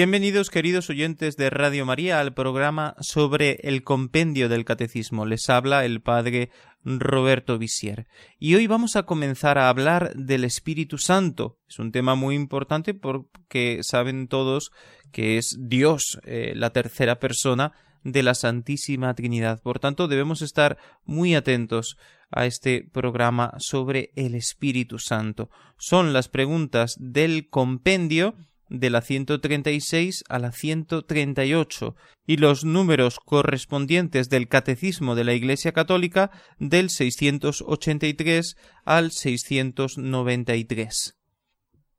Bienvenidos queridos oyentes de Radio María al programa sobre el compendio del catecismo. Les habla el padre Roberto Visier. Y hoy vamos a comenzar a hablar del Espíritu Santo. Es un tema muy importante porque saben todos que es Dios, eh, la tercera persona de la Santísima Trinidad. Por tanto, debemos estar muy atentos a este programa sobre el Espíritu Santo. Son las preguntas del compendio de la 136 a la 138 y los números correspondientes del Catecismo de la Iglesia Católica del 683 al 693.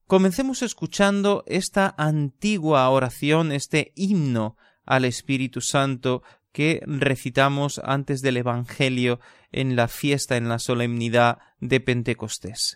Comencemos escuchando esta antigua oración, este himno al Espíritu Santo que recitamos antes del Evangelio en la fiesta, en la solemnidad de Pentecostés.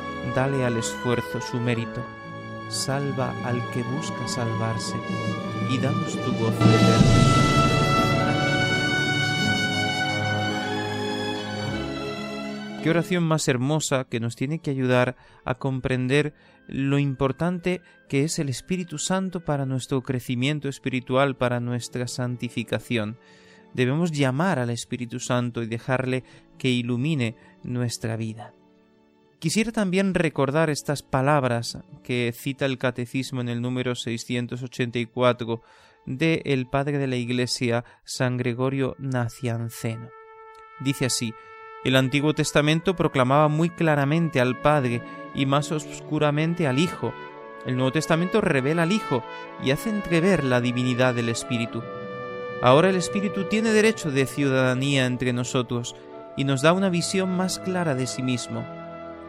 dale al esfuerzo su mérito, salva al que busca salvarse y danos tu gozo eterno. Qué oración más hermosa que nos tiene que ayudar a comprender lo importante que es el Espíritu Santo para nuestro crecimiento espiritual, para nuestra santificación. Debemos llamar al Espíritu Santo y dejarle que ilumine nuestra vida. Quisiera también recordar estas palabras que cita el Catecismo en el número 684 de el padre de la Iglesia San Gregorio Nacianceno. Dice así: El Antiguo Testamento proclamaba muy claramente al Padre y más oscuramente al Hijo. El Nuevo Testamento revela al Hijo y hace entrever la divinidad del Espíritu. Ahora el Espíritu tiene derecho de ciudadanía entre nosotros y nos da una visión más clara de sí mismo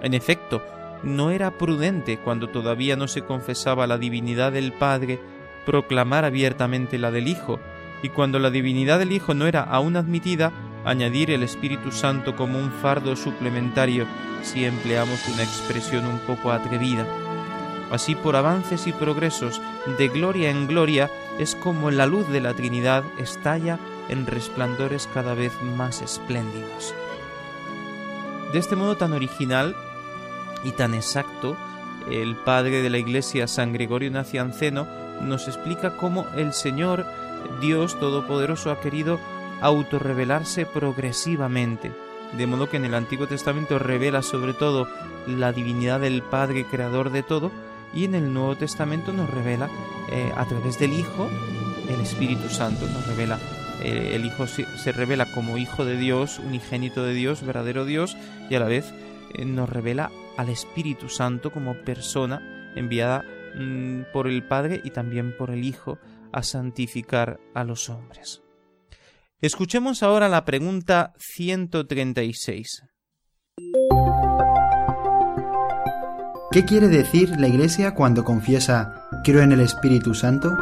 en efecto, no era prudente cuando todavía no se confesaba la divinidad del Padre proclamar abiertamente la del Hijo, y cuando la divinidad del Hijo no era aún admitida, añadir el Espíritu Santo como un fardo suplementario, si empleamos una expresión un poco atrevida. Así por avances y progresos de gloria en gloria es como la luz de la Trinidad estalla en resplandores cada vez más espléndidos. De este modo tan original y tan exacto, el padre de la Iglesia San Gregorio Nacianceno nos explica cómo el Señor, Dios Todopoderoso, ha querido autorrevelarse progresivamente, de modo que en el Antiguo Testamento revela sobre todo la divinidad del Padre Creador de todo, y en el Nuevo Testamento nos revela eh, a través del Hijo el Espíritu Santo, nos revela eh, el Hijo se revela como Hijo de Dios, unigénito de Dios, verdadero Dios, y a la vez eh, nos revela al Espíritu Santo como persona enviada mm, por el Padre y también por el Hijo a santificar a los hombres. Escuchemos ahora la pregunta 136. ¿Qué quiere decir la Iglesia cuando confiesa creo en el Espíritu Santo?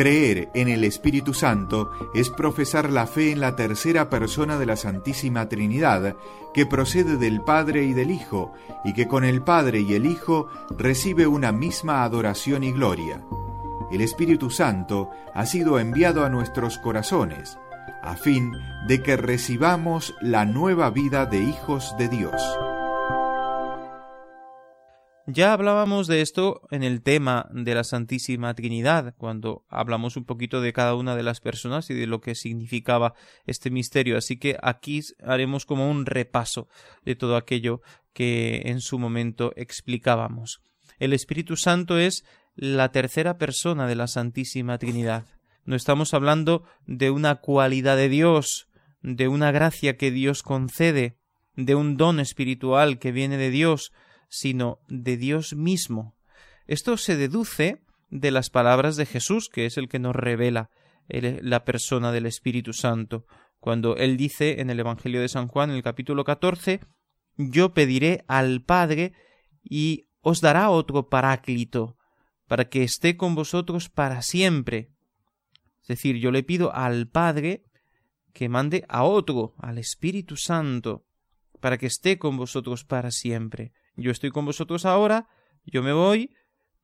Creer en el Espíritu Santo es profesar la fe en la tercera persona de la Santísima Trinidad, que procede del Padre y del Hijo, y que con el Padre y el Hijo recibe una misma adoración y gloria. El Espíritu Santo ha sido enviado a nuestros corazones, a fin de que recibamos la nueva vida de hijos de Dios. Ya hablábamos de esto en el tema de la Santísima Trinidad, cuando hablamos un poquito de cada una de las personas y de lo que significaba este misterio. Así que aquí haremos como un repaso de todo aquello que en su momento explicábamos. El Espíritu Santo es la tercera persona de la Santísima Trinidad. No estamos hablando de una cualidad de Dios, de una gracia que Dios concede, de un don espiritual que viene de Dios, sino de Dios mismo. Esto se deduce de las palabras de Jesús, que es el que nos revela la persona del Espíritu Santo, cuando él dice en el Evangelio de San Juan, en el capítulo 14, Yo pediré al Padre y os dará otro paráclito, para que esté con vosotros para siempre. Es decir, yo le pido al Padre que mande a otro, al Espíritu Santo, para que esté con vosotros para siempre. Yo estoy con vosotros ahora, yo me voy,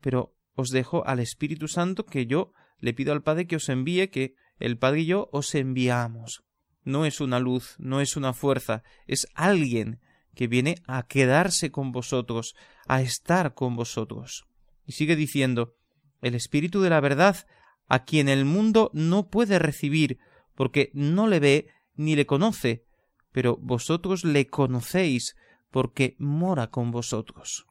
pero os dejo al Espíritu Santo que yo le pido al Padre que os envíe, que el Padre y yo os enviamos. No es una luz, no es una fuerza, es alguien que viene a quedarse con vosotros, a estar con vosotros. Y sigue diciendo, el Espíritu de la verdad, a quien el mundo no puede recibir, porque no le ve ni le conoce, pero vosotros le conocéis, porque mora con vosotros.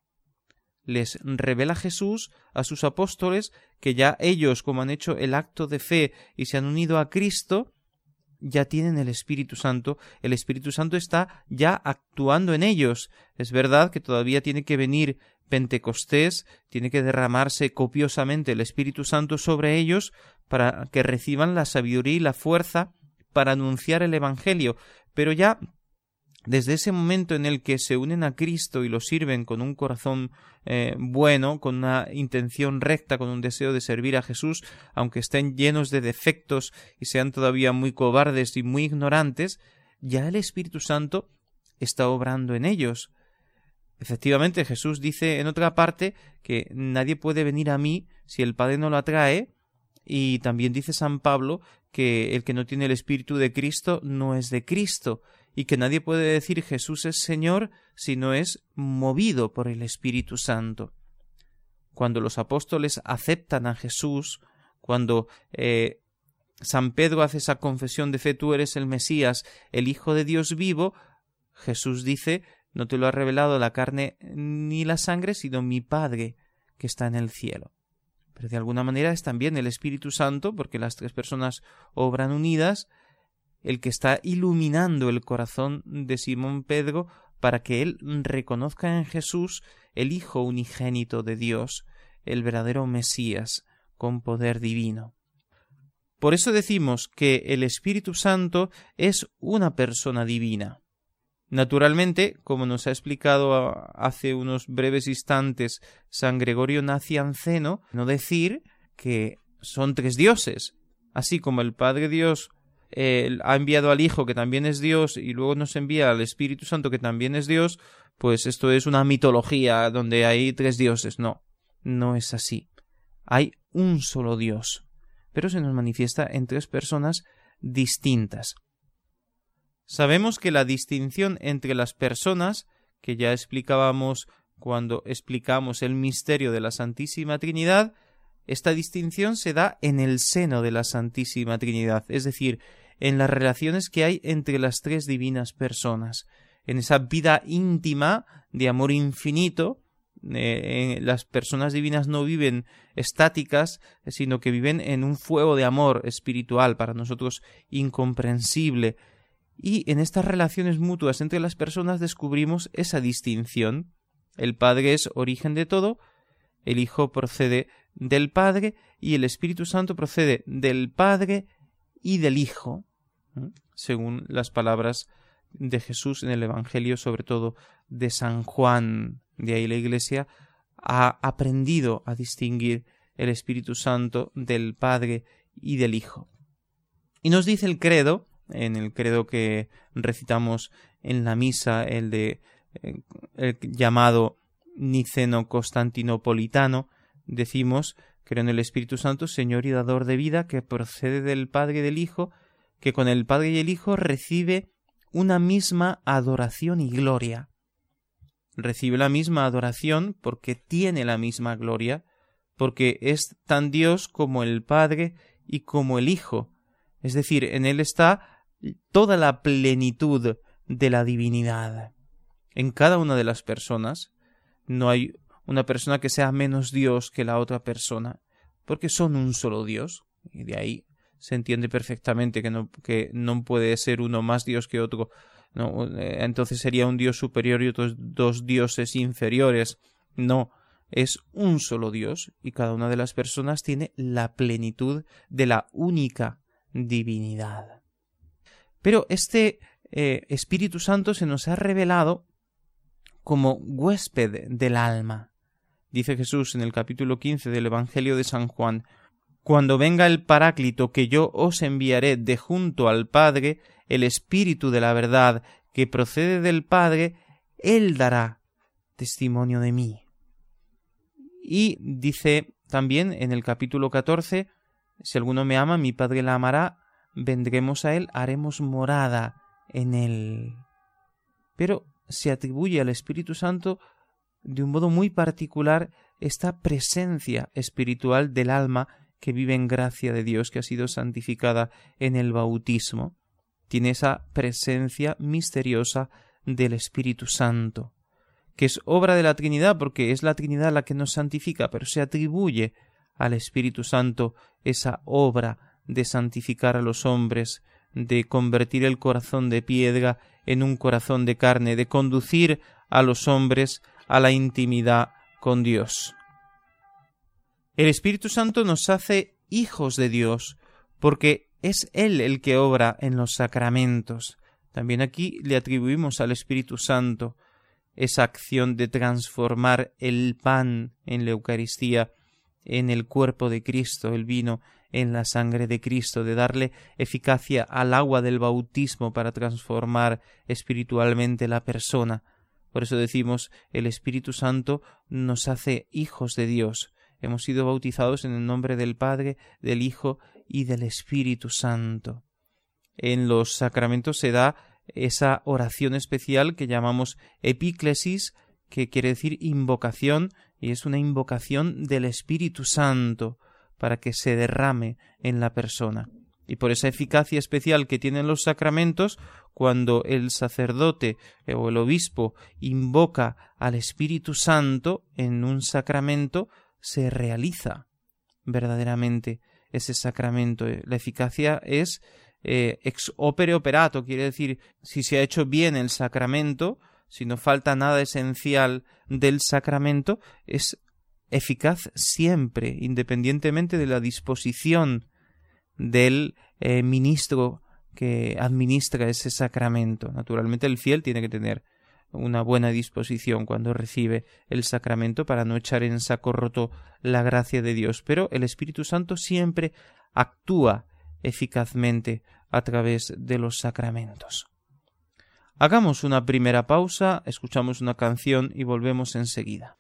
Les revela Jesús a sus apóstoles que ya ellos, como han hecho el acto de fe y se han unido a Cristo, ya tienen el Espíritu Santo, el Espíritu Santo está ya actuando en ellos. Es verdad que todavía tiene que venir Pentecostés, tiene que derramarse copiosamente el Espíritu Santo sobre ellos para que reciban la sabiduría y la fuerza para anunciar el Evangelio, pero ya desde ese momento en el que se unen a Cristo y lo sirven con un corazón eh, bueno, con una intención recta, con un deseo de servir a Jesús, aunque estén llenos de defectos y sean todavía muy cobardes y muy ignorantes, ya el Espíritu Santo está obrando en ellos. Efectivamente, Jesús dice en otra parte que nadie puede venir a mí si el Padre no lo atrae, y también dice San Pablo que el que no tiene el Espíritu de Cristo no es de Cristo y que nadie puede decir Jesús es Señor si no es movido por el Espíritu Santo. Cuando los apóstoles aceptan a Jesús, cuando eh, San Pedro hace esa confesión de fe, tú eres el Mesías, el Hijo de Dios vivo, Jesús dice, no te lo ha revelado la carne ni la sangre, sino mi Padre que está en el cielo. Pero de alguna manera es también el Espíritu Santo, porque las tres personas obran unidas, el que está iluminando el corazón de Simón Pedro para que él reconozca en Jesús el Hijo unigénito de Dios, el verdadero Mesías, con poder divino. Por eso decimos que el Espíritu Santo es una persona divina. Naturalmente, como nos ha explicado hace unos breves instantes San Gregorio Nacianceno, no decir que son tres dioses. Así como el Padre Dios ha enviado al Hijo, que también es Dios, y luego nos envía al Espíritu Santo, que también es Dios, pues esto es una mitología donde hay tres dioses. No, no es así. Hay un solo Dios, pero se nos manifiesta en tres personas distintas. Sabemos que la distinción entre las personas, que ya explicábamos cuando explicamos el misterio de la Santísima Trinidad, esta distinción se da en el seno de la Santísima Trinidad, es decir, en las relaciones que hay entre las tres divinas personas, en esa vida íntima de amor infinito. Eh, las personas divinas no viven estáticas, sino que viven en un fuego de amor espiritual para nosotros incomprensible. Y en estas relaciones mutuas entre las personas descubrimos esa distinción. El Padre es origen de todo, el Hijo procede del Padre y el Espíritu Santo procede del Padre y del Hijo, según las palabras de Jesús en el Evangelio, sobre todo de San Juan. De ahí la Iglesia ha aprendido a distinguir el Espíritu Santo del Padre y del Hijo. Y nos dice el credo, en el credo que recitamos en la misa, el de eh, el llamado niceno constantinopolitano, decimos, creo en el Espíritu Santo, Señor y dador de vida, que procede del Padre y del Hijo, que con el Padre y el Hijo recibe una misma adoración y gloria. Recibe la misma adoración porque tiene la misma gloria, porque es tan Dios como el Padre y como el Hijo. Es decir, en Él está toda la plenitud de la divinidad. En cada una de las personas no hay una persona que sea menos Dios que la otra persona, porque son un solo Dios, y de ahí se entiende perfectamente que no, que no puede ser uno más Dios que otro. No, entonces sería un Dios superior y otros dos dioses inferiores. No, es un solo Dios y cada una de las personas tiene la plenitud de la única divinidad. Pero este eh, Espíritu Santo se nos ha revelado como huésped del alma. Dice Jesús en el capítulo 15 del Evangelio de San Juan, Cuando venga el Paráclito que yo os enviaré de junto al Padre, el Espíritu de la verdad que procede del Padre, Él dará testimonio de mí. Y dice también en el capítulo 14, Si alguno me ama, mi Padre la amará, vendremos a Él, haremos morada en Él. Pero se atribuye al Espíritu Santo de un modo muy particular esta presencia espiritual del alma que vive en gracia de Dios, que ha sido santificada en el bautismo. Tiene esa presencia misteriosa del Espíritu Santo, que es obra de la Trinidad, porque es la Trinidad la que nos santifica, pero se atribuye al Espíritu Santo esa obra de santificar a los hombres, de convertir el corazón de piedra en un corazón de carne, de conducir a los hombres a la intimidad con Dios. El Espíritu Santo nos hace hijos de Dios, porque es Él el que obra en los sacramentos. También aquí le atribuimos al Espíritu Santo esa acción de transformar el pan en la Eucaristía en el cuerpo de Cristo, el vino en la sangre de Cristo, de darle eficacia al agua del bautismo para transformar espiritualmente la persona. Por eso decimos el Espíritu Santo nos hace hijos de Dios. Hemos sido bautizados en el nombre del Padre, del Hijo y del Espíritu Santo. En los sacramentos se da esa oración especial que llamamos epíclesis, que quiere decir invocación, y es una invocación del Espíritu Santo, para que se derrame en la persona. Y por esa eficacia especial que tienen los sacramentos, cuando el sacerdote eh, o el obispo invoca al Espíritu Santo en un sacramento, se realiza verdaderamente ese sacramento. La eficacia es eh, ex opere operato, quiere decir, si se ha hecho bien el sacramento, si no falta nada esencial del sacramento, es eficaz siempre, independientemente de la disposición del eh, ministro que administra ese sacramento. Naturalmente el fiel tiene que tener una buena disposición cuando recibe el sacramento para no echar en saco roto la gracia de Dios, pero el Espíritu Santo siempre actúa eficazmente a través de los sacramentos. Hagamos una primera pausa, escuchamos una canción y volvemos enseguida.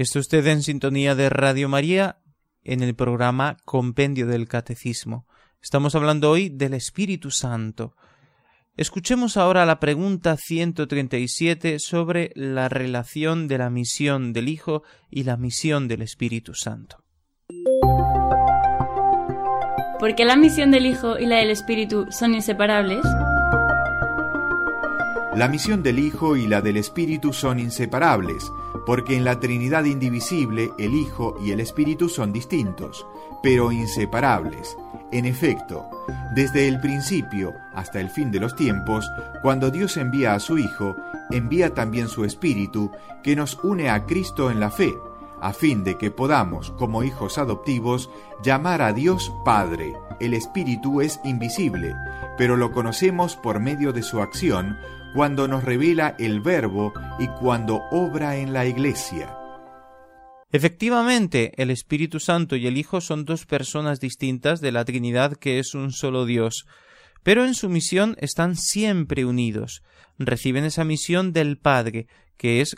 Está usted en sintonía de Radio María en el programa Compendio del Catecismo. Estamos hablando hoy del Espíritu Santo. Escuchemos ahora la pregunta 137 sobre la relación de la misión del Hijo y la misión del Espíritu Santo. ¿Por qué la misión del Hijo y la del Espíritu son inseparables? La misión del Hijo y la del Espíritu son inseparables, porque en la Trinidad indivisible el Hijo y el Espíritu son distintos, pero inseparables. En efecto, desde el principio hasta el fin de los tiempos, cuando Dios envía a su Hijo, envía también su Espíritu, que nos une a Cristo en la fe, a fin de que podamos, como hijos adoptivos, llamar a Dios Padre. El Espíritu es invisible, pero lo conocemos por medio de su acción, cuando nos revela el Verbo y cuando obra en la Iglesia. Efectivamente, el Espíritu Santo y el Hijo son dos personas distintas de la Trinidad que es un solo Dios, pero en su misión están siempre unidos. Reciben esa misión del Padre, que es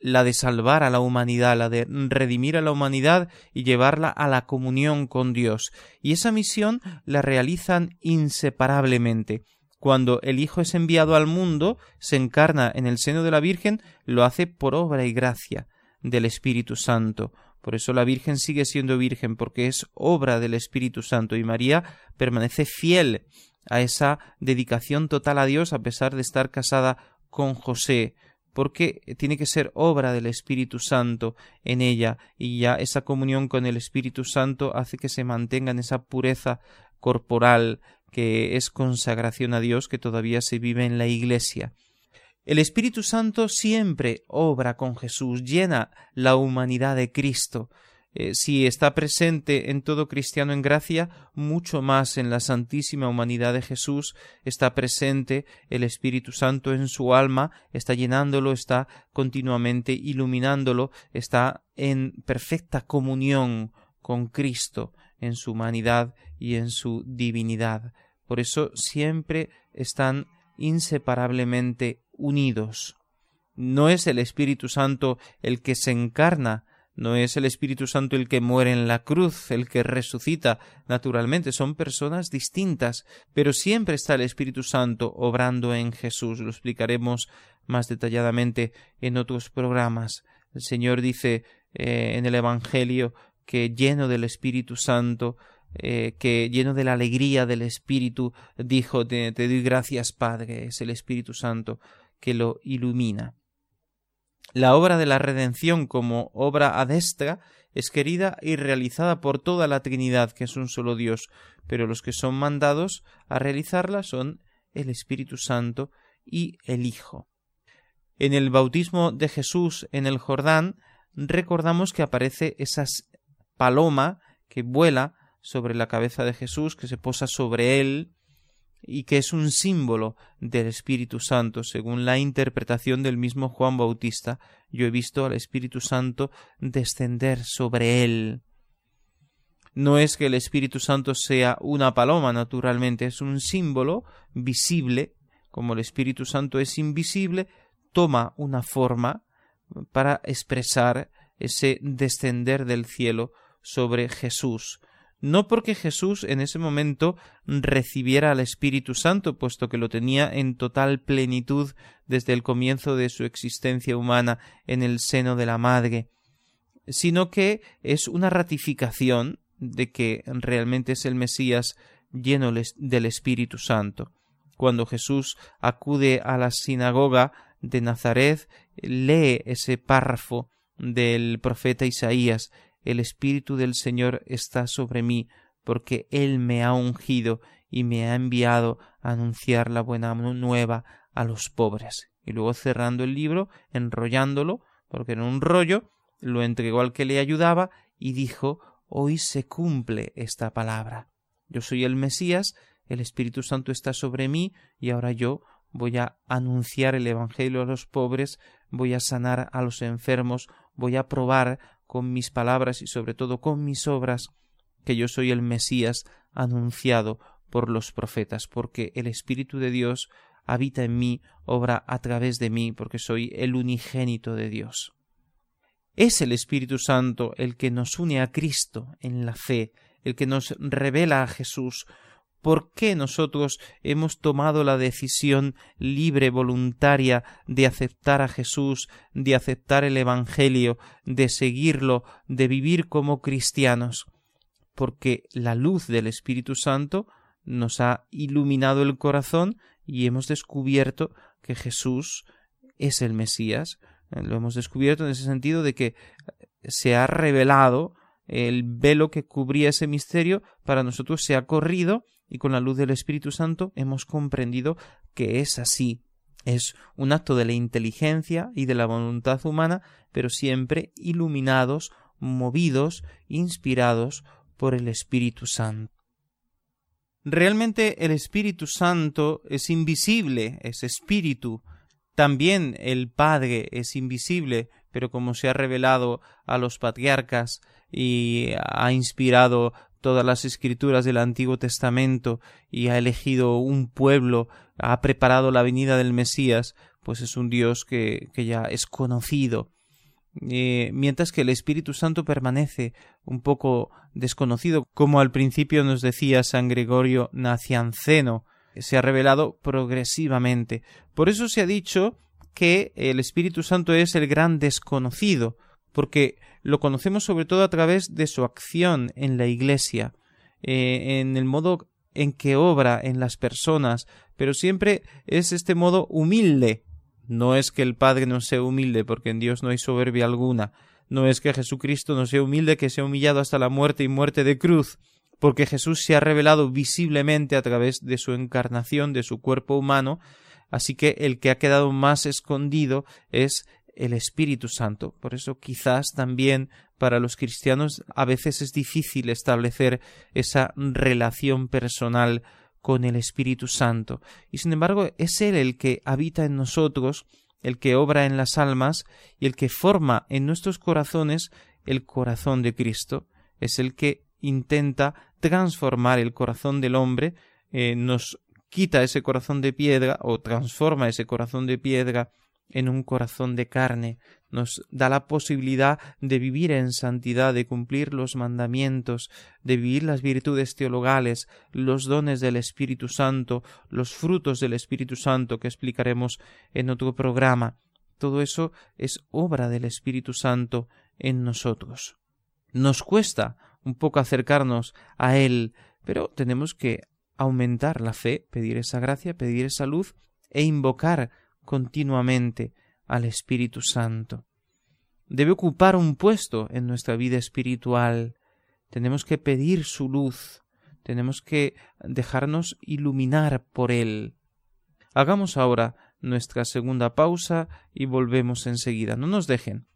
la de salvar a la humanidad, la de redimir a la humanidad y llevarla a la comunión con Dios. Y esa misión la realizan inseparablemente. Cuando el Hijo es enviado al mundo, se encarna en el seno de la Virgen, lo hace por obra y gracia del Espíritu Santo. Por eso la Virgen sigue siendo Virgen, porque es obra del Espíritu Santo y María permanece fiel a esa dedicación total a Dios a pesar de estar casada con José, porque tiene que ser obra del Espíritu Santo en ella y ya esa comunión con el Espíritu Santo hace que se mantenga en esa pureza corporal que es consagración a Dios que todavía se vive en la Iglesia. El Espíritu Santo siempre obra con Jesús, llena la humanidad de Cristo. Eh, si está presente en todo cristiano en gracia, mucho más en la santísima humanidad de Jesús está presente el Espíritu Santo en su alma, está llenándolo, está continuamente iluminándolo, está en perfecta comunión con Cristo en su humanidad y en su divinidad. Por eso siempre están inseparablemente unidos. No es el Espíritu Santo el que se encarna, no es el Espíritu Santo el que muere en la cruz, el que resucita. Naturalmente son personas distintas, pero siempre está el Espíritu Santo obrando en Jesús. Lo explicaremos más detalladamente en otros programas. El Señor dice eh, en el Evangelio que lleno del Espíritu Santo, eh, que lleno de la alegría del Espíritu, dijo, te, doy gracias, Padre, es el Espíritu Santo que lo ilumina. La obra de la redención como obra adestra es querida y realizada por toda la Trinidad, que es un solo Dios, pero los que son mandados a realizarla son el Espíritu Santo y el Hijo. En el bautismo de Jesús en el Jordán recordamos que aparece esas paloma que vuela sobre la cabeza de Jesús, que se posa sobre él y que es un símbolo del Espíritu Santo, según la interpretación del mismo Juan Bautista. Yo he visto al Espíritu Santo descender sobre él. No es que el Espíritu Santo sea una paloma, naturalmente, es un símbolo visible, como el Espíritu Santo es invisible, toma una forma para expresar ese descender del cielo sobre Jesús, no porque Jesús en ese momento recibiera al Espíritu Santo, puesto que lo tenía en total plenitud desde el comienzo de su existencia humana en el seno de la Madre, sino que es una ratificación de que realmente es el Mesías lleno del Espíritu Santo. Cuando Jesús acude a la sinagoga de Nazaret, lee ese párrafo del profeta Isaías el Espíritu del Señor está sobre mí, porque Él me ha ungido y me ha enviado a anunciar la buena nueva a los pobres. Y luego cerrando el libro, enrollándolo, porque en un rollo, lo entregó al que le ayudaba y dijo Hoy se cumple esta palabra. Yo soy el Mesías, el Espíritu Santo está sobre mí y ahora yo voy a anunciar el Evangelio a los pobres, voy a sanar a los enfermos, voy a probar con mis palabras y sobre todo con mis obras que yo soy el Mesías anunciado por los profetas, porque el Espíritu de Dios habita en mí, obra a través de mí, porque soy el unigénito de Dios. Es el Espíritu Santo el que nos une a Cristo en la fe, el que nos revela a Jesús. ¿Por qué nosotros hemos tomado la decisión libre, voluntaria, de aceptar a Jesús, de aceptar el Evangelio, de seguirlo, de vivir como cristianos? Porque la luz del Espíritu Santo nos ha iluminado el corazón y hemos descubierto que Jesús es el Mesías. Eh, lo hemos descubierto en ese sentido de que se ha revelado el velo que cubría ese misterio para nosotros se ha corrido y con la luz del Espíritu Santo hemos comprendido que es así. Es un acto de la inteligencia y de la voluntad humana, pero siempre iluminados, movidos, inspirados por el Espíritu Santo. Realmente el Espíritu Santo es invisible, es espíritu. También el Padre es invisible, pero como se ha revelado a los patriarcas y ha inspirado todas las escrituras del Antiguo Testamento y ha elegido un pueblo, ha preparado la venida del Mesías, pues es un Dios que, que ya es conocido. Eh, mientras que el Espíritu Santo permanece un poco desconocido, como al principio nos decía San Gregorio Nacianceno, se ha revelado progresivamente. Por eso se ha dicho que el Espíritu Santo es el gran desconocido, porque lo conocemos sobre todo a través de su acción en la Iglesia, eh, en el modo en que obra en las personas, pero siempre es este modo humilde, no es que el Padre no sea humilde, porque en Dios no hay soberbia alguna. No es que Jesucristo no sea humilde, que sea humillado hasta la muerte y muerte de cruz, porque Jesús se ha revelado visiblemente a través de su encarnación, de su cuerpo humano, así que el que ha quedado más escondido es el Espíritu Santo. Por eso quizás también para los cristianos a veces es difícil establecer esa relación personal con el Espíritu Santo. Y sin embargo es Él el que habita en nosotros, el que obra en las almas y el que forma en nuestros corazones el corazón de Cristo. Es el que intenta transformar el corazón del hombre, eh, nos quita ese corazón de piedra o transforma ese corazón de piedra en un corazón de carne, nos da la posibilidad de vivir en santidad, de cumplir los mandamientos, de vivir las virtudes teologales, los dones del Espíritu Santo, los frutos del Espíritu Santo que explicaremos en otro programa. Todo eso es obra del Espíritu Santo en nosotros. Nos cuesta un poco acercarnos a Él, pero tenemos que aumentar la fe, pedir esa gracia, pedir esa luz e invocar continuamente al Espíritu Santo. Debe ocupar un puesto en nuestra vida espiritual. Tenemos que pedir su luz, tenemos que dejarnos iluminar por él. Hagamos ahora nuestra segunda pausa y volvemos enseguida. No nos dejen.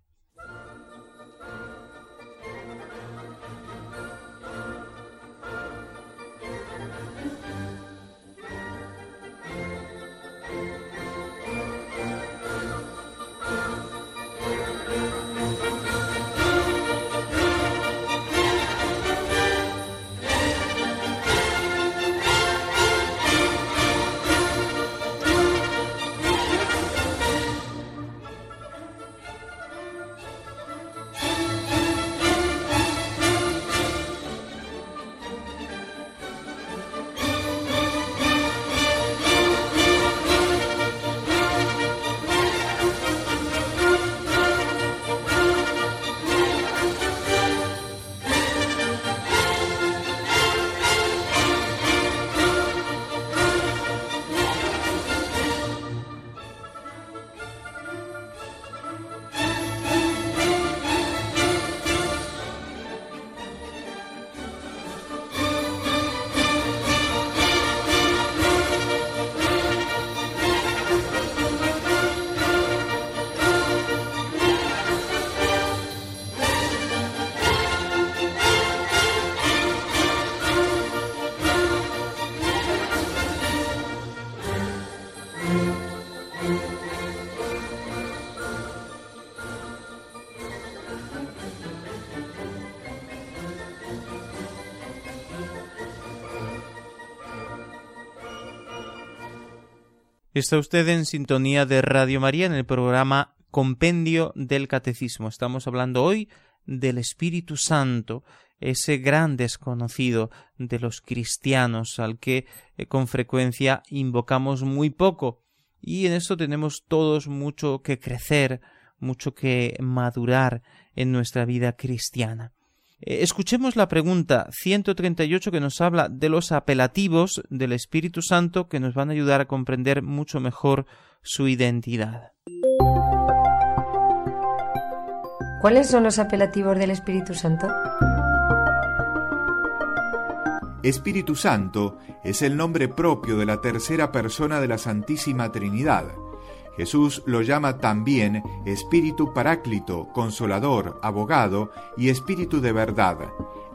Está usted en sintonía de Radio María en el programa compendio del catecismo. Estamos hablando hoy del Espíritu Santo, ese gran desconocido de los cristianos al que eh, con frecuencia invocamos muy poco. Y en esto tenemos todos mucho que crecer, mucho que madurar en nuestra vida cristiana. Eh, escuchemos la pregunta 138 que nos habla de los apelativos del Espíritu Santo que nos van a ayudar a comprender mucho mejor su identidad. ¿Cuáles son los apelativos del Espíritu Santo? Espíritu Santo es el nombre propio de la tercera persona de la Santísima Trinidad. Jesús lo llama también Espíritu Paráclito, Consolador, Abogado y Espíritu de verdad.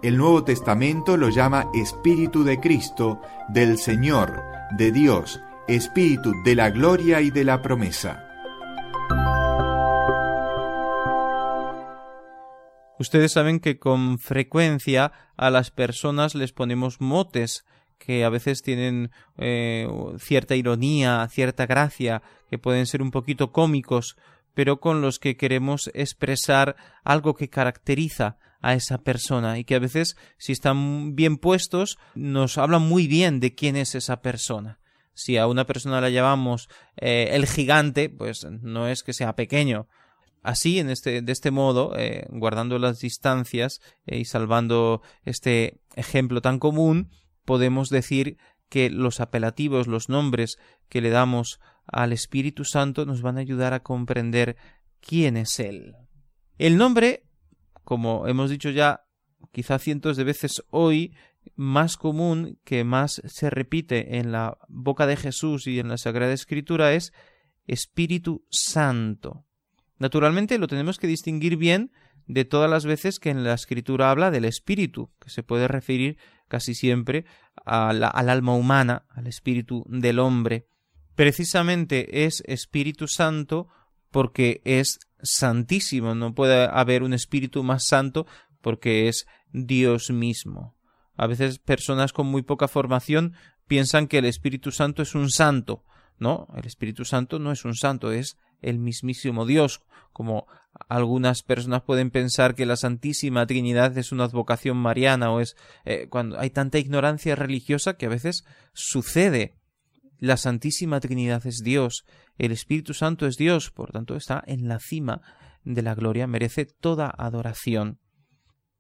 El Nuevo Testamento lo llama Espíritu de Cristo, del Señor, de Dios, Espíritu de la gloria y de la promesa. Ustedes saben que con frecuencia a las personas les ponemos motes que a veces tienen eh, cierta ironía, cierta gracia, que pueden ser un poquito cómicos, pero con los que queremos expresar algo que caracteriza a esa persona y que a veces, si están bien puestos, nos hablan muy bien de quién es esa persona. Si a una persona la llamamos eh, el gigante, pues no es que sea pequeño, Así, en este, de este modo, eh, guardando las distancias eh, y salvando este ejemplo tan común, podemos decir que los apelativos, los nombres que le damos al Espíritu Santo nos van a ayudar a comprender quién es Él. El nombre, como hemos dicho ya quizá cientos de veces hoy, más común que más se repite en la boca de Jesús y en la Sagrada Escritura es Espíritu Santo. Naturalmente lo tenemos que distinguir bien de todas las veces que en la escritura habla del espíritu, que se puede referir casi siempre al alma humana, al espíritu del hombre. Precisamente es Espíritu Santo porque es santísimo, no puede haber un espíritu más santo porque es Dios mismo. A veces personas con muy poca formación piensan que el Espíritu Santo es un santo. No, el Espíritu Santo no es un santo, es el mismísimo Dios, como algunas personas pueden pensar que la Santísima Trinidad es una advocación mariana o es eh, cuando hay tanta ignorancia religiosa que a veces sucede. La Santísima Trinidad es Dios, el Espíritu Santo es Dios, por tanto está en la cima de la gloria, merece toda adoración.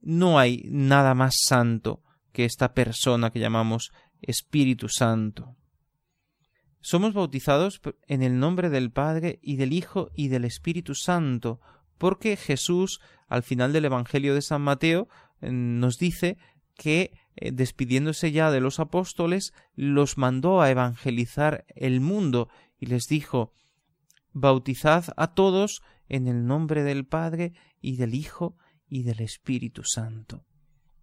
No hay nada más santo que esta persona que llamamos Espíritu Santo. Somos bautizados en el nombre del Padre y del Hijo y del Espíritu Santo, porque Jesús, al final del Evangelio de San Mateo, eh, nos dice que, eh, despidiéndose ya de los apóstoles, los mandó a evangelizar el mundo y les dijo Bautizad a todos en el nombre del Padre y del Hijo y del Espíritu Santo.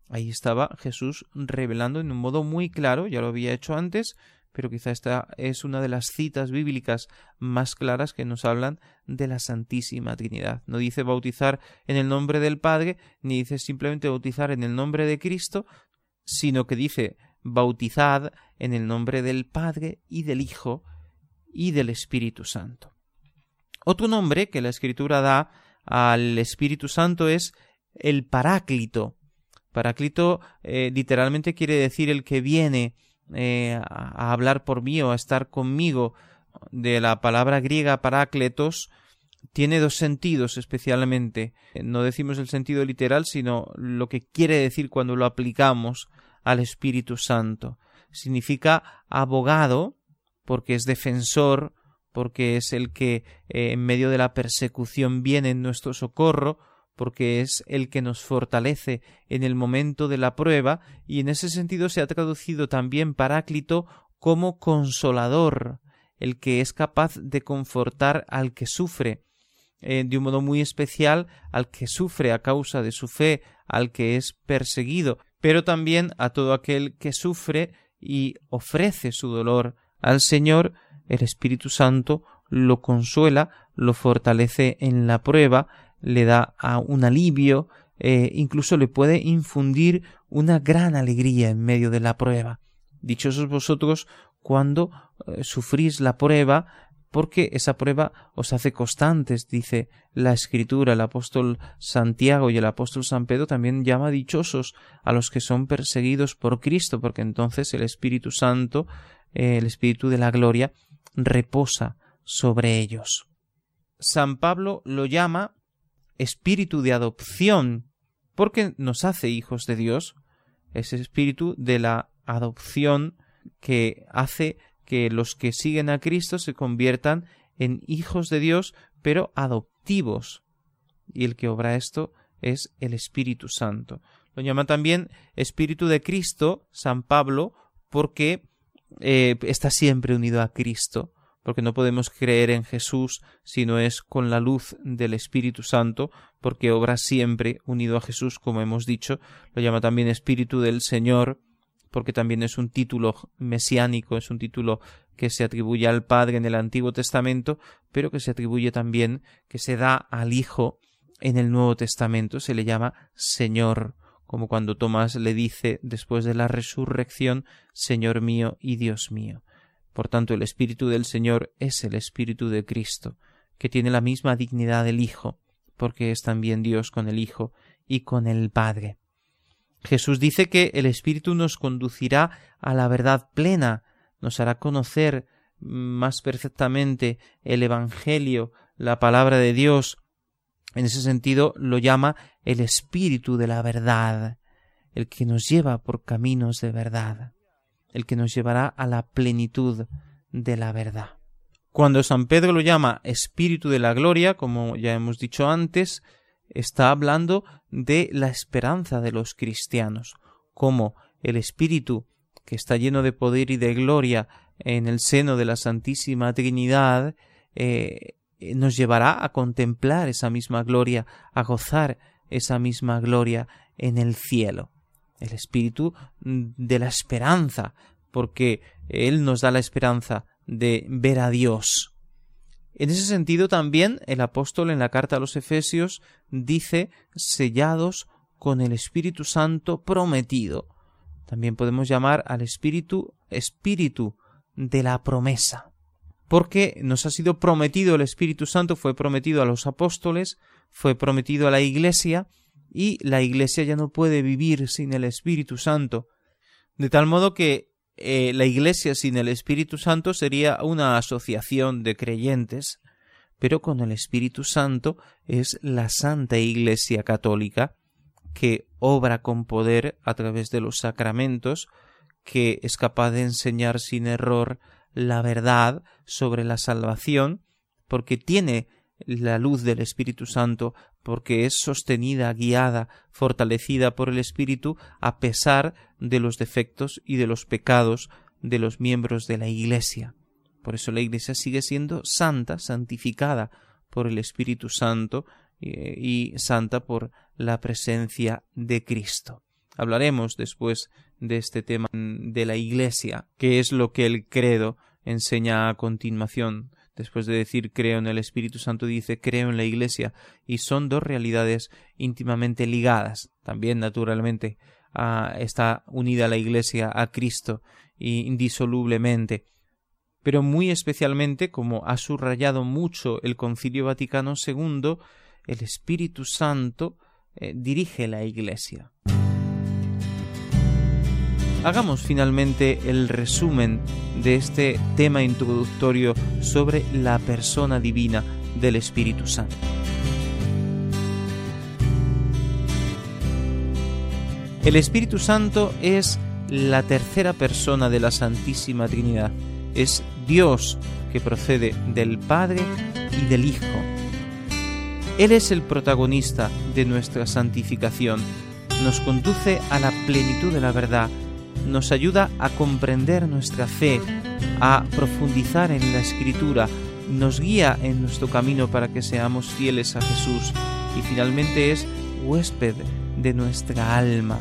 Ahí estaba Jesús revelando en un modo muy claro, ya lo había hecho antes, pero quizá esta es una de las citas bíblicas más claras que nos hablan de la Santísima Trinidad. No dice bautizar en el nombre del Padre, ni dice simplemente bautizar en el nombre de Cristo, sino que dice bautizad en el nombre del Padre y del Hijo y del Espíritu Santo. Otro nombre que la Escritura da al Espíritu Santo es el Paráclito. Paráclito eh, literalmente quiere decir el que viene, eh, a hablar por mí o a estar conmigo de la palabra griega parácletos tiene dos sentidos especialmente. No decimos el sentido literal, sino lo que quiere decir cuando lo aplicamos al Espíritu Santo. Significa abogado, porque es defensor, porque es el que eh, en medio de la persecución viene en nuestro socorro, porque es el que nos fortalece en el momento de la prueba, y en ese sentido se ha traducido también Paráclito como consolador, el que es capaz de confortar al que sufre, eh, de un modo muy especial al que sufre a causa de su fe, al que es perseguido, pero también a todo aquel que sufre y ofrece su dolor al Señor, el Espíritu Santo lo consuela, lo fortalece en la prueba, le da a un alivio, eh, incluso le puede infundir una gran alegría en medio de la prueba. Dichosos vosotros cuando eh, sufrís la prueba, porque esa prueba os hace constantes, dice la Escritura. El apóstol Santiago y el apóstol San Pedro también llama dichosos a los que son perseguidos por Cristo, porque entonces el Espíritu Santo, eh, el Espíritu de la gloria, reposa sobre ellos. San Pablo lo llama espíritu de adopción, porque nos hace hijos de Dios, ese espíritu de la adopción que hace que los que siguen a Cristo se conviertan en hijos de Dios, pero adoptivos. Y el que obra esto es el Espíritu Santo. Lo llama también Espíritu de Cristo, San Pablo, porque eh, está siempre unido a Cristo, porque no podemos creer en Jesús si no es con la luz del Espíritu Santo, porque obra siempre unido a Jesús, como hemos dicho. Lo llama también Espíritu del Señor, porque también es un título mesiánico, es un título que se atribuye al Padre en el Antiguo Testamento, pero que se atribuye también, que se da al Hijo en el Nuevo Testamento, se le llama Señor, como cuando Tomás le dice después de la resurrección, Señor mío y Dios mío. Por tanto, el Espíritu del Señor es el Espíritu de Cristo, que tiene la misma dignidad del Hijo, porque es también Dios con el Hijo y con el Padre. Jesús dice que el Espíritu nos conducirá a la verdad plena, nos hará conocer más perfectamente el Evangelio, la palabra de Dios. En ese sentido lo llama el Espíritu de la verdad, el que nos lleva por caminos de verdad, el que nos llevará a la plenitud de la verdad. Cuando San Pedro lo llama Espíritu de la Gloria, como ya hemos dicho antes, está hablando de la esperanza de los cristianos, como el Espíritu que está lleno de poder y de gloria en el seno de la Santísima Trinidad, eh, nos llevará a contemplar esa misma gloria, a gozar esa misma gloria en el cielo. El espíritu de la esperanza, porque Él nos da la esperanza de ver a Dios. En ese sentido también el apóstol en la carta a los Efesios dice sellados con el Espíritu Santo prometido. También podemos llamar al Espíritu Espíritu de la promesa. Porque nos ha sido prometido el Espíritu Santo, fue prometido a los apóstoles, fue prometido a la Iglesia, y la Iglesia ya no puede vivir sin el Espíritu Santo. De tal modo que eh, la Iglesia sin el Espíritu Santo sería una asociación de creyentes, pero con el Espíritu Santo es la Santa Iglesia Católica, que obra con poder a través de los sacramentos, que es capaz de enseñar sin error la verdad sobre la salvación, porque tiene la luz del Espíritu Santo, porque es sostenida, guiada, fortalecida por el Espíritu, a pesar de los defectos y de los pecados de los miembros de la Iglesia. Por eso la Iglesia sigue siendo santa, santificada por el Espíritu Santo eh, y santa por la presencia de Cristo. Hablaremos después de este tema de la Iglesia, que es lo que el credo enseña a continuación. Después de decir creo en el Espíritu Santo, dice creo en la Iglesia, y son dos realidades íntimamente ligadas. También, naturalmente, está unida la Iglesia a Cristo indisolublemente. Pero muy especialmente, como ha subrayado mucho el Concilio Vaticano II, el Espíritu Santo eh, dirige la Iglesia. Hagamos finalmente el resumen de este tema introductorio sobre la persona divina del Espíritu Santo. El Espíritu Santo es la tercera persona de la Santísima Trinidad. Es Dios que procede del Padre y del Hijo. Él es el protagonista de nuestra santificación. Nos conduce a la plenitud de la verdad nos ayuda a comprender nuestra fe, a profundizar en la escritura, nos guía en nuestro camino para que seamos fieles a Jesús y finalmente es huésped de nuestra alma.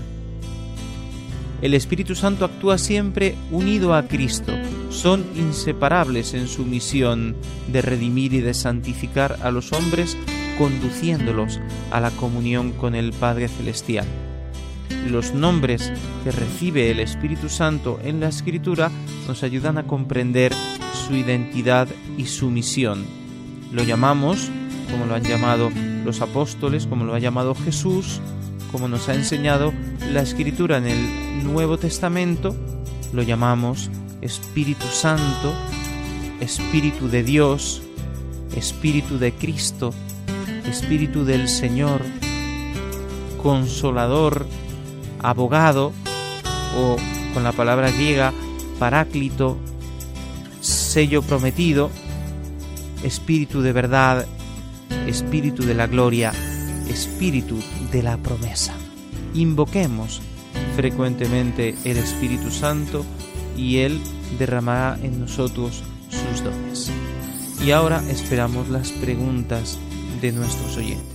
El Espíritu Santo actúa siempre unido a Cristo, son inseparables en su misión de redimir y de santificar a los hombres conduciéndolos a la comunión con el Padre Celestial los nombres que recibe el Espíritu Santo en la Escritura nos ayudan a comprender su identidad y su misión. Lo llamamos, como lo han llamado los apóstoles, como lo ha llamado Jesús, como nos ha enseñado la escritura en el Nuevo Testamento, lo llamamos Espíritu Santo, Espíritu de Dios, Espíritu de Cristo, Espíritu del Señor, Consolador, Abogado, o con la palabra griega Paráclito, sello prometido, Espíritu de verdad, Espíritu de la gloria, Espíritu de la promesa. Invoquemos frecuentemente el Espíritu Santo y Él derramará en nosotros sus dones. Y ahora esperamos las preguntas de nuestros oyentes.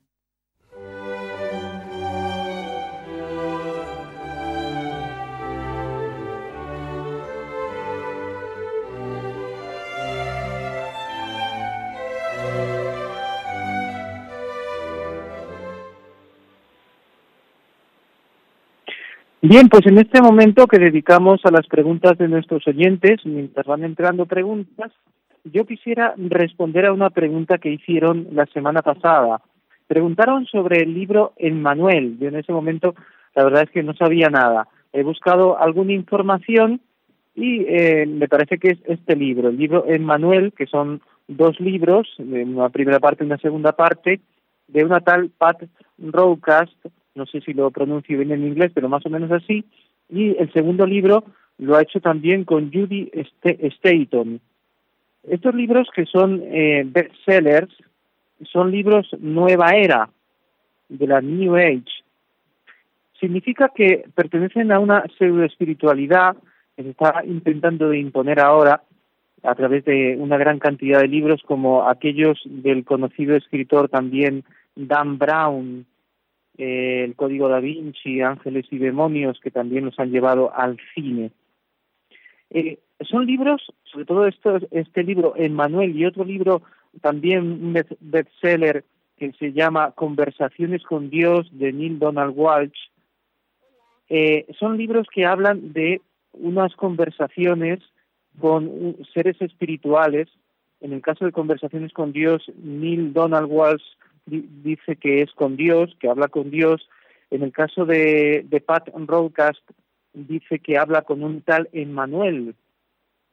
Bien, pues en este momento que dedicamos a las preguntas de nuestros oyentes, mientras van entrando preguntas, yo quisiera responder a una pregunta que hicieron la semana pasada. Preguntaron sobre el libro Emmanuel. Yo en ese momento la verdad es que no sabía nada. He buscado alguna información y eh, me parece que es este libro, el libro Emmanuel, que son dos libros, una primera parte y una segunda parte, de una tal Pat Rowcast, no sé si lo pronuncio bien en inglés, pero más o menos así, y el segundo libro lo ha hecho también con Judy Staton. Estos libros que son eh, bestsellers son libros nueva era, de la New Age. Significa que pertenecen a una pseudoespiritualidad que se está intentando de imponer ahora a través de una gran cantidad de libros como aquellos del conocido escritor también Dan Brown, eh, el Código da Vinci, Ángeles y Demonios, que también nos han llevado al cine. Eh, son libros, sobre todo esto, este libro, Emmanuel, y otro libro también bestseller que se llama Conversaciones con Dios de Neil Donald Walsh. Eh, son libros que hablan de unas conversaciones con seres espirituales. En el caso de Conversaciones con Dios, Neil Donald Walsh dice que es con Dios, que habla con Dios. En el caso de, Pat Roadcast, dice que habla con un tal Emmanuel,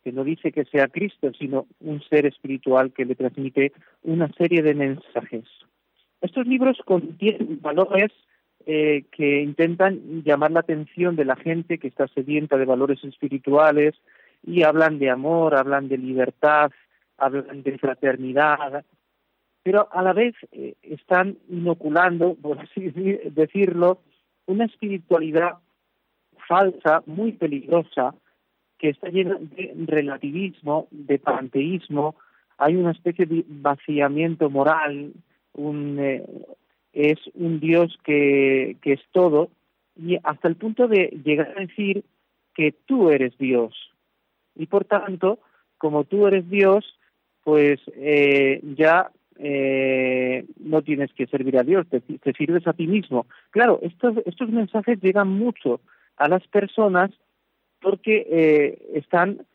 que no dice que sea Cristo, sino un ser espiritual que le transmite una serie de mensajes. Estos libros contienen valores eh, que intentan llamar la atención de la gente que está sedienta de valores espirituales y hablan de amor, hablan de libertad, hablan de fraternidad, pero a la vez eh, están inoculando, por así decirlo, una espiritualidad falsa, muy peligrosa, que está llena de relativismo, de panteísmo, hay una especie de vaciamiento moral, un, eh, es un Dios que, es todo, y hasta el punto de llegar a decir que tú eres Dios. Y por tanto, como tú eres Dios, pues eh, ya eh, no tienes que servir a Dios, te, sirves a ti mismo. Claro, estos, estos mensajes llegan mucho a las personas porque eh, están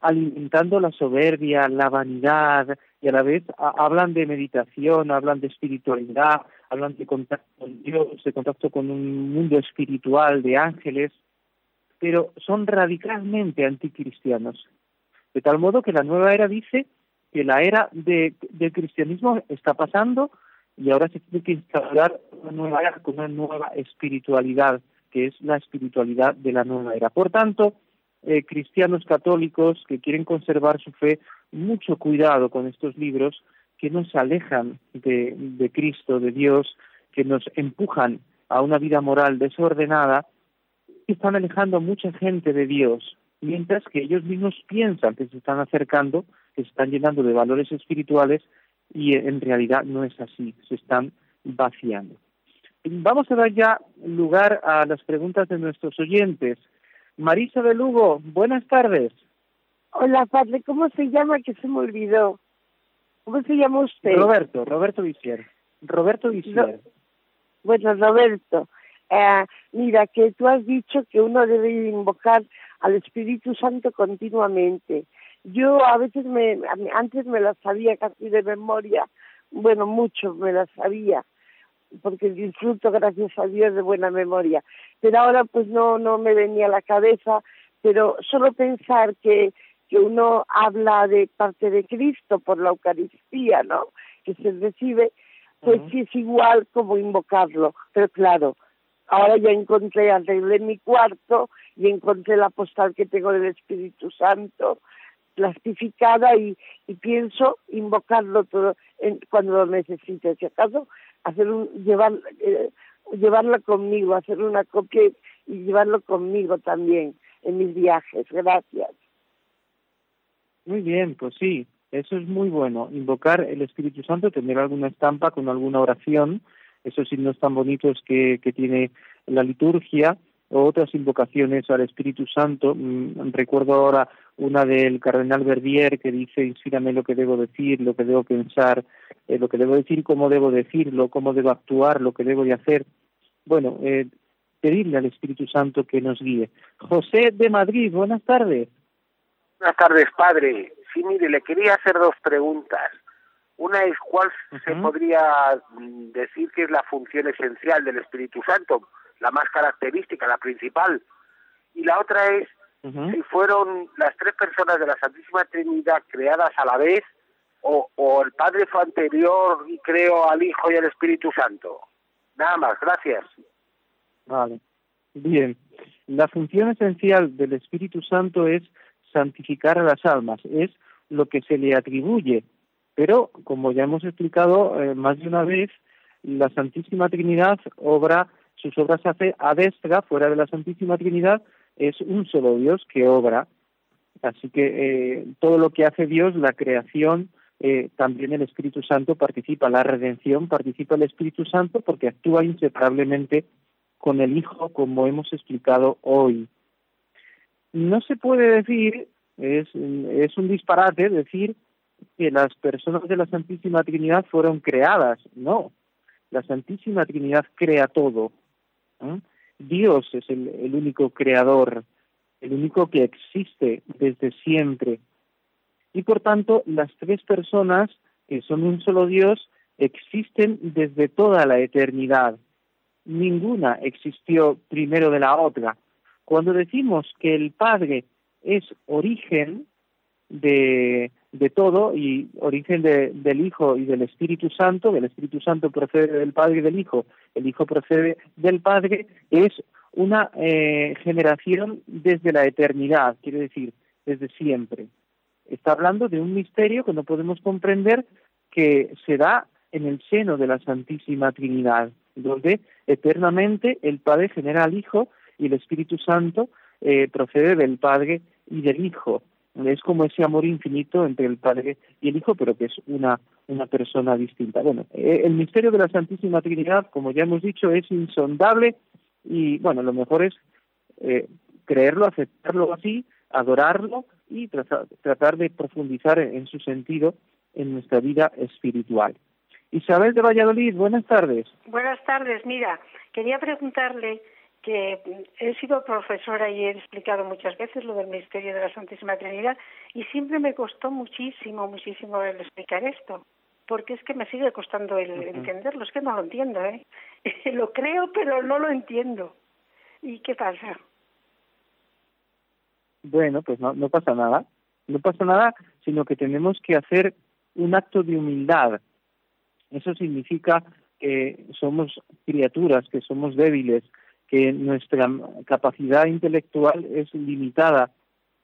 alimentando la soberbia, la vanidad y a la vez hablan de meditación, hablan de espiritualidad, hablan de contacto con Dios, de contacto con un mundo espiritual, de ángeles, pero son radicalmente anticristianos. De tal modo que la nueva era dice que la era de, del cristianismo está pasando y ahora se tiene que instaurar una nueva era con una nueva espiritualidad, que es la espiritualidad de la nueva era. Por tanto, eh, cristianos católicos que quieren conservar su fe, mucho cuidado con estos libros que nos alejan de, de Cristo, de Dios, que nos empujan a una vida moral desordenada, y están alejando a mucha gente de Dios, mientras que ellos mismos piensan que se están acercando, que se están llenando de valores espirituales, y en realidad no es así, se están vaciando. Vamos a dar ya lugar a las preguntas de nuestros oyentes. Marisa de Lugo, buenas tardes. Hola, padre, ¿cómo se llama? Que se me olvidó. ¿Cómo se llama usted? Roberto, Roberto Visier. Roberto Visier. bueno, Roberto, eh, mira, que tú has dicho que uno debe invocar al Espíritu Santo continuamente. Yo a veces me, antes me las sabía casi de memoria, bueno, mucho me las sabía, porque disfruto, gracias a Dios, de buena memoria. Pero ahora pues no, no me venía a la cabeza, pero solo pensar que, que uno habla de parte de Cristo por la Eucaristía, ¿no? Que se recibe, pues sí es igual como invocarlo, pero claro, ahora ya encontré, arreglé mi cuarto y encontré la postal que tengo del Espíritu Santo plastificada y, pienso invocarlo todo en, cuando lo necesite. Si acaso, hacer un, llevar, eh, llevarla conmigo, hacer una copia y llevarlo conmigo también en mis viajes. Gracias. Muy bien, pues sí, eso es muy bueno. Invocar el Espíritu Santo, tener alguna estampa con alguna oración, esos signos tan bonitos que, que tiene la liturgia, otras invocaciones al Espíritu Santo. Mm, recuerdo ahora una del cardenal Verdier que dice, inspírame lo que debo decir, lo que debo pensar, eh, lo que debo decir, cómo debo decirlo, cómo debo actuar, lo que debo de hacer. Bueno, eh, pedirle al Espíritu Santo que nos guíe. José de Madrid, buenas tardes. Buenas tardes, padre. Sí, mire, le quería hacer dos preguntas. Una es cuál se podría mm, decir que es la función esencial del Espíritu Santo, la más característica, la principal. Y la otra es si fueron las tres personas de la Santísima Trinidad creadas a la vez o, o el Padre fue anterior y creó al Hijo y al Espíritu Santo. Nada más, gracias. Vale. Bien. La función esencial del Espíritu Santo es santificar a las almas, es lo que se le atribuye. Pero, como ya hemos explicado eh, más de una vez, la Santísima Trinidad obra, sus obras hace a destra, fuera de la Santísima Trinidad, es un solo Dios que obra. Así que eh, todo lo que hace Dios, la creación, eh, también el Espíritu Santo participa, la redención participa el Espíritu Santo porque actúa inseparablemente con el Hijo, como hemos explicado hoy. No se puede decir, es, es un disparate decir que las personas de la Santísima Trinidad fueron creadas. No, la Santísima Trinidad crea todo. Dios es el, único creador, el único que existe desde siempre. Y por tanto, las tres personas que son un solo Dios existen desde toda la eternidad. Ninguna existió primero de la otra. Cuando decimos que el Padre es origen de, de todo y origen del Hijo y del Espíritu Santo, el Espíritu Santo procede del Padre y del Hijo, el Hijo procede del Padre, es una eh, generación desde la eternidad, quiere decir, desde siempre. Está hablando de un misterio que no podemos comprender que se da en el seno de la Santísima Trinidad, donde eternamente el Padre genera al Hijo y el Espíritu Santo eh, procede del Padre y del Hijo es como ese amor infinito entre el Padre y el Hijo, pero que es una, una persona distinta. Bueno, eh, el misterio de la Santísima Trinidad, como ya hemos dicho, es insondable y, bueno, lo mejor es eh, creerlo, aceptarlo así, adorarlo y tratar, tratar de profundizar en, su sentido en nuestra vida espiritual. Isabel de Valladolid, buenas tardes. Buenas tardes, mira, quería preguntarle que he sido profesora y he explicado muchas veces lo del misterio de la Santísima Trinidad y siempre me costó muchísimo, muchísimo el explicar esto, porque es que me sigue costando el entenderlo, es que no lo entiendo, ¿eh? lo creo, pero no lo entiendo. ¿Y qué pasa? Bueno, pues no, no pasa nada, no pasa nada, sino que tenemos que hacer un acto de humildad. Eso significa que somos criaturas, que somos débiles, que nuestra capacidad intelectual es limitada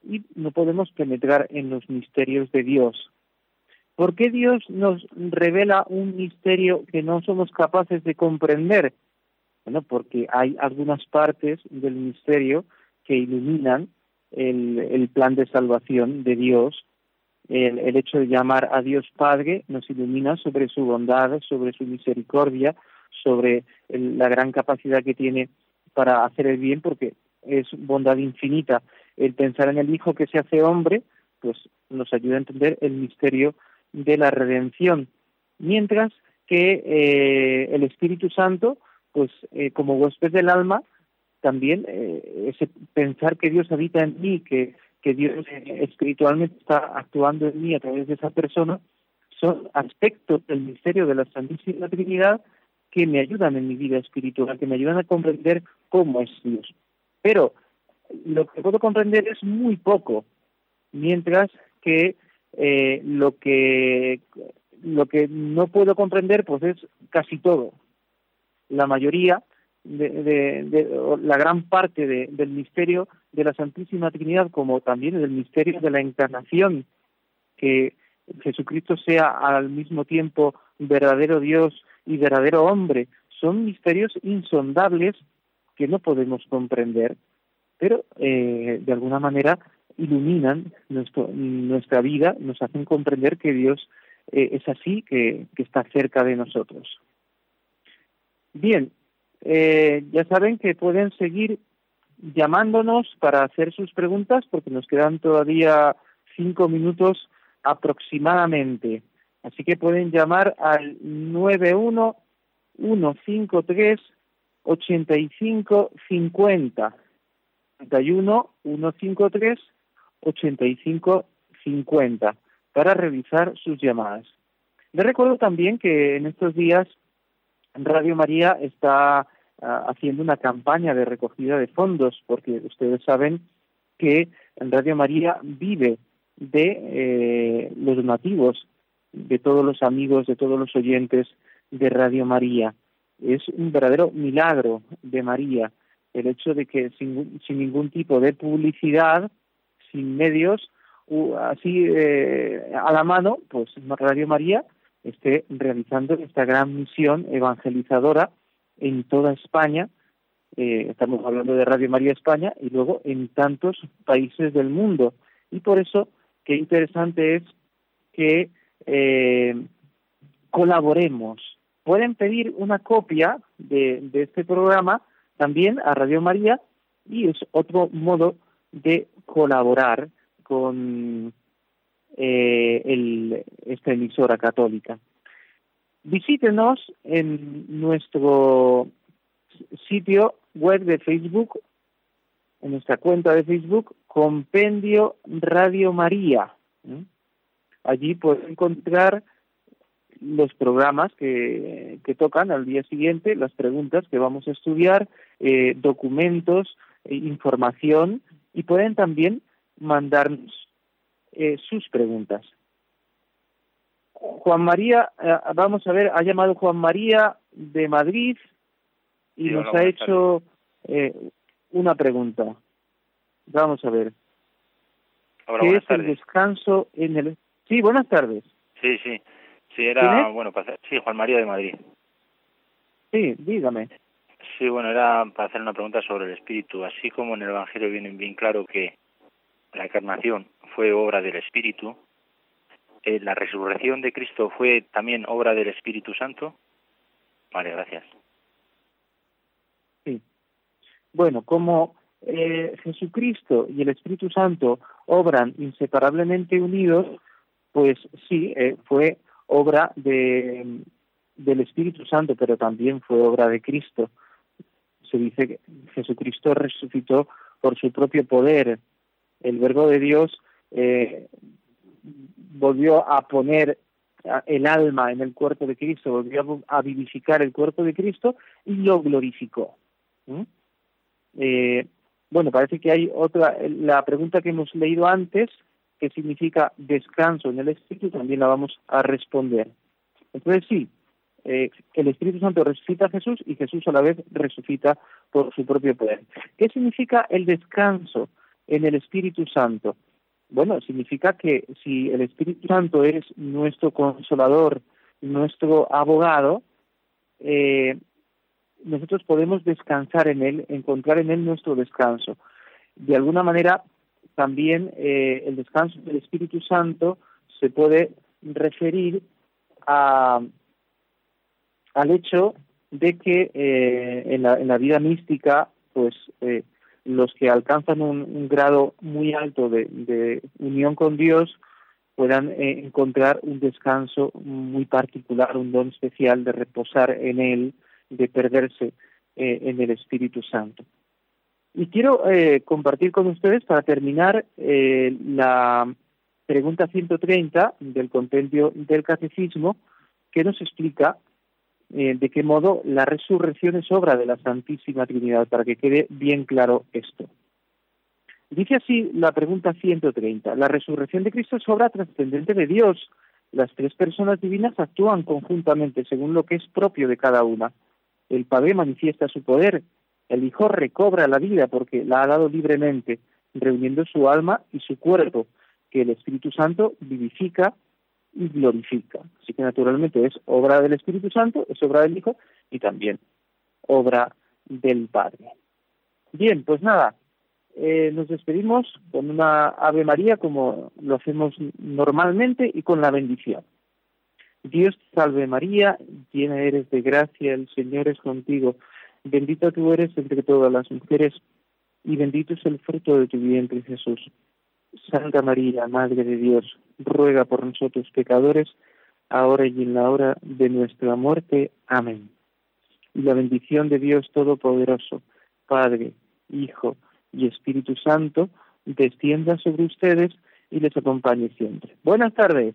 y no podemos penetrar en los misterios de Dios. ¿Por qué Dios nos revela un misterio que no somos capaces de comprender? Bueno, porque hay algunas partes del misterio que iluminan el, plan de salvación de Dios. El, hecho de llamar a Dios Padre nos ilumina sobre su bondad, sobre su misericordia, sobre la gran capacidad que tiene para hacer el bien, porque es bondad infinita. El pensar en el Hijo que se hace hombre, pues nos ayuda a entender el misterio de la redención. Mientras que eh, el Espíritu Santo, pues eh, como huésped del alma, también eh, ese pensar que Dios habita en mí, que, que Dios espiritualmente está actuando en mí a través de esa persona, son aspectos del misterio de la Santísima Trinidad que me ayudan en mi vida espiritual, que me ayudan a comprender cómo es Dios. Pero lo que puedo comprender es muy poco, mientras que eh, lo que lo que no puedo comprender pues es casi todo. La mayoría de, la gran parte del misterio de la Santísima Trinidad, como también del misterio de la encarnación, que Jesucristo sea al mismo tiempo verdadero Dios y verdadero hombre, son misterios insondables que no podemos comprender, pero eh, de alguna manera iluminan nuestro, nuestra vida, nos hacen comprender que Dios eh, es así, que, que está cerca de nosotros. Bien, eh, ya saben que pueden seguir llamándonos para hacer sus preguntas porque nos quedan todavía cinco minutos aproximadamente. Así que pueden llamar al 91153 8550 91 153 8550 para revisar sus llamadas. Les recuerdo también que en estos días Radio María está ah, haciendo una campaña de recogida de fondos, porque ustedes saben que Radio María vive de eh, los donativos de todos los amigos, de todos los oyentes de Radio María. Es un verdadero milagro de María el hecho de que sin, ningún tipo de publicidad, sin medios, así eh, a la mano, pues Radio María esté realizando esta gran misión evangelizadora en toda España. Eh, estamos hablando de Radio María España y luego en tantos países del mundo. Y por eso, qué interesante es que eh, colaboremos. Pueden pedir una copia de, de este programa también a Radio María y es otro modo de colaborar con eh, el, esta emisora católica. Visítenos en nuestro sitio web de Facebook, en nuestra cuenta de Facebook, Compendio Radio María. Allí pueden encontrar los programas que, que, tocan al día siguiente, las preguntas que vamos a estudiar, eh, documentos, eh, información y pueden también mandarnos eh, sus preguntas. Juan María, eh, vamos a ver, ha llamado Juan María de Madrid y nos ha hecho eh, una pregunta. Vamos a ver. ¿Qué es el descanso en el... Sí, buenas tardes. Sí, sí. Sí, era, bueno, sí, Juan María de Madrid. Sí, dígame. Sí, bueno, era para hacer una pregunta sobre el espíritu. Así como en el Evangelio viene bien claro que la encarnación fue obra del Espíritu, eh, la resurrección de Cristo fue también obra del Espíritu Santo. Vale, gracias. Sí. Bueno, como eh, Jesucristo y el Espíritu Santo obran inseparablemente unidos, pues sí, eh, fue obra de, del Espíritu Santo, pero también fue obra de Cristo. Se dice que Jesucristo resucitó por su propio poder. El Verbo de Dios eh, volvió a poner el alma en el cuerpo de Cristo, volvió a vivificar el cuerpo de Cristo y lo glorificó. Eh, bueno, parece que hay otra, la pregunta que hemos leído antes, que significa descanso en el espíritu, también la vamos a responder. Entonces sí, eh, el Espíritu Santo resucita a Jesús y Jesús a la vez resucita por su propio poder. ¿Qué significa el descanso en el Espíritu Santo? Bueno, significa que si el Espíritu Santo es nuestro consolador, nuestro abogado, eh, nosotros podemos descansar en Él, encontrar en Él nuestro descanso. De alguna manera, también eh, el descanso del Espíritu Santo se puede referir a, al hecho de que eh, en, la, en, la, vida mística, pues eh, los que alcanzan un, grado muy alto de, unión con Dios puedan eh, encontrar un descanso muy particular, un don especial de reposar en Él, de perderse en el Espíritu Santo. Y quiero compartir con ustedes, para terminar, la pregunta 130 del compendio del Catecismo, que nos explica eh, de qué modo la resurrección es obra de la Santísima Trinidad, para que quede bien claro esto. Dice así la pregunta 130. La resurrección de Cristo es obra trascendente de Dios. Las tres personas divinas actúan conjuntamente según lo que es propio de cada una. El Padre manifiesta su poder. El Hijo recobra la vida porque la ha dado libremente, reuniendo su alma y su cuerpo, que el Espíritu Santo vivifica y glorifica. Así que naturalmente es obra del Espíritu Santo, es obra del Hijo y también obra del Padre. Bien, pues nada, eh, nos despedimos con una Ave María como lo hacemos normalmente y con la bendición. Dios te salve María, llena eres de gracia, el Señor es contigo, bendita tú eres entre todas las mujeres y bendito es el fruto de tu vientre Jesús. Santa María, Madre de Dios, ruega por nosotros pecadores, ahora y en la hora de nuestra muerte. Amén. Y la bendición de Dios Todopoderoso, Padre, Hijo y Espíritu Santo, descienda sobre ustedes y les acompañe siempre. Buenas tardes.